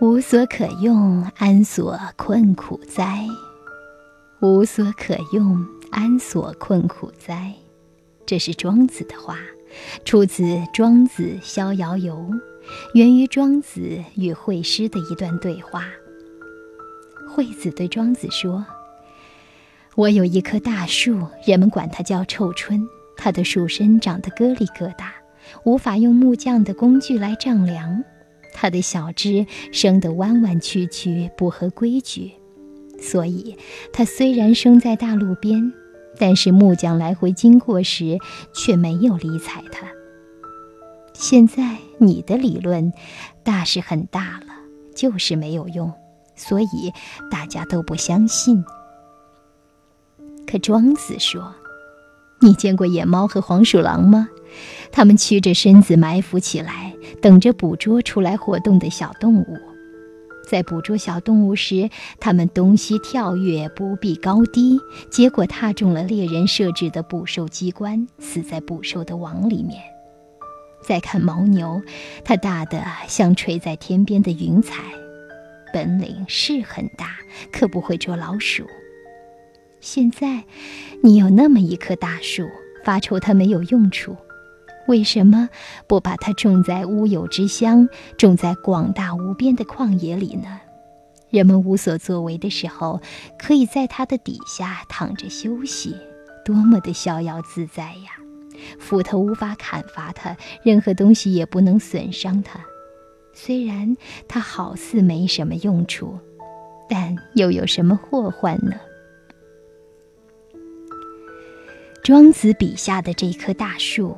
无所可用，安所困苦哉？无所可用，安所困苦哉？这是庄子的话，出自《庄子逍遥游》，源于庄子与惠施的一段对话。惠子对庄子说：“我有一棵大树，人们管它叫臭椿。它的树身长得疙里疙瘩，无法用木匠的工具来丈量。它的小枝生得弯弯曲曲，不合规矩，所以它虽然生在大路边，但是木匠来回经过时却没有理睬它。现在你的理论大是很大了，就是没有用。”所以大家都不相信。可庄子说：“你见过野猫和黄鼠狼吗？它们屈着身子埋伏起来，等着捕捉出来活动的小动物。在捕捉小动物时，它们东西跳跃，不避高低，结果踏中了猎人设置的捕兽机关，死在捕兽的网里面。再看牦牛，它大得像垂在天边的云彩。”本领是很大，可不会捉老鼠。现在，你有那么一棵大树，发愁它没有用处，为什么不把它种在乌有之乡，种在广大无边的旷野里呢？人们无所作为的时候，可以在它的底下躺着休息，多么的逍遥自在呀！斧头无法砍伐它，任何东西也不能损伤它。虽然它好似没什么用处，但又有什么祸患呢？庄子笔下的这棵大树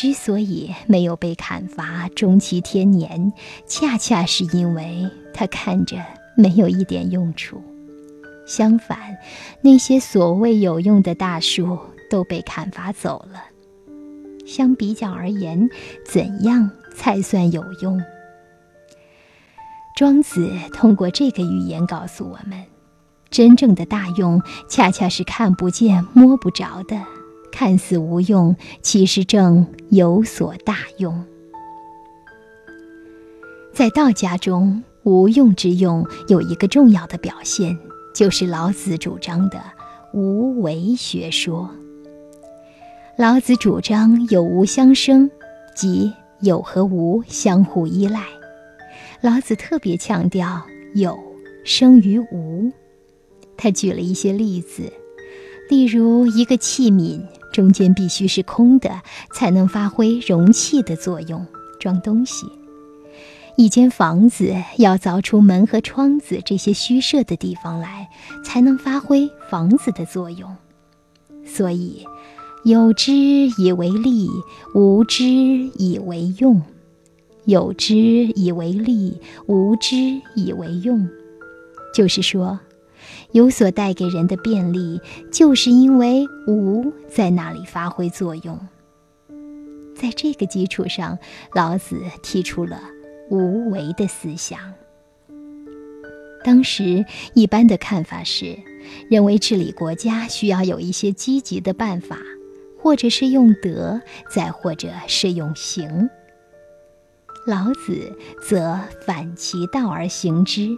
之所以没有被砍伐，终其天年，恰恰是因为它看着没有一点用处。相反，那些所谓有用的大树都被砍伐走了。相比较而言，怎样才算有用？庄子通过这个寓言告诉我们，真正的大用恰恰是看不见、摸不着的，看似无用，其实正有所大用。在道家中，无用之用有一个重要的表现，就是老子主张的无为学说。老子主张有无相生，即有和无相互依赖。老子特别强调有生于无，他举了一些例子，例如一个器皿中间必须是空的，才能发挥容器的作用，装东西；一间房子要凿出门和窗子这些虚设的地方来，才能发挥房子的作用。所以，有之以为利，无之以为用。有之以为利，无之以为用。就是说，有所带给人的便利，就是因为无在那里发挥作用。在这个基础上，老子提出了无为的思想。当时一般的看法是，认为治理国家需要有一些积极的办法，或者是用德，再或者是用刑。老子则反其道而行之。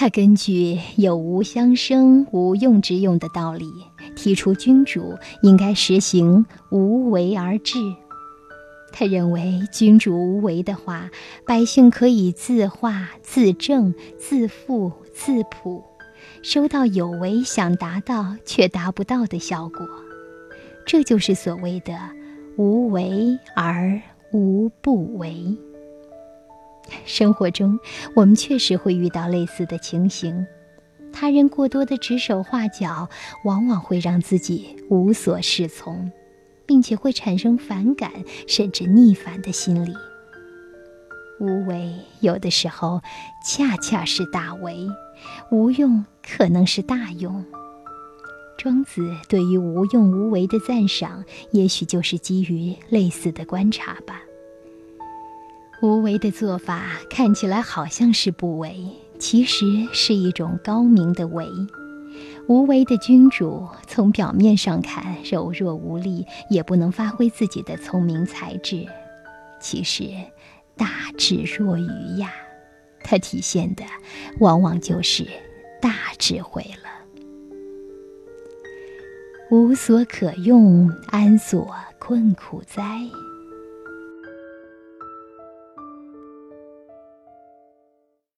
他根据有无相生、无用之用的道理，提出君主应该实行无为而治。他认为，君主无为的话，百姓可以自化、自正、自富、自朴，收到有为想达到却达不到的效果。这就是所谓的无为而。无不为。生活中，我们确实会遇到类似的情形。他人过多的指手画脚，往往会让自己无所适从，并且会产生反感甚至逆反的心理。无为有的时候恰恰是大为，无用可能是大用。庄子对于无用无为的赞赏，也许就是基于类似的观察吧。无为的做法看起来好像是不为，其实是一种高明的为。无为的君主，从表面上看柔弱无力，也不能发挥自己的聪明才智，其实大智若愚呀。它体现的往往就是大智慧了。无所可用，安所困苦哉？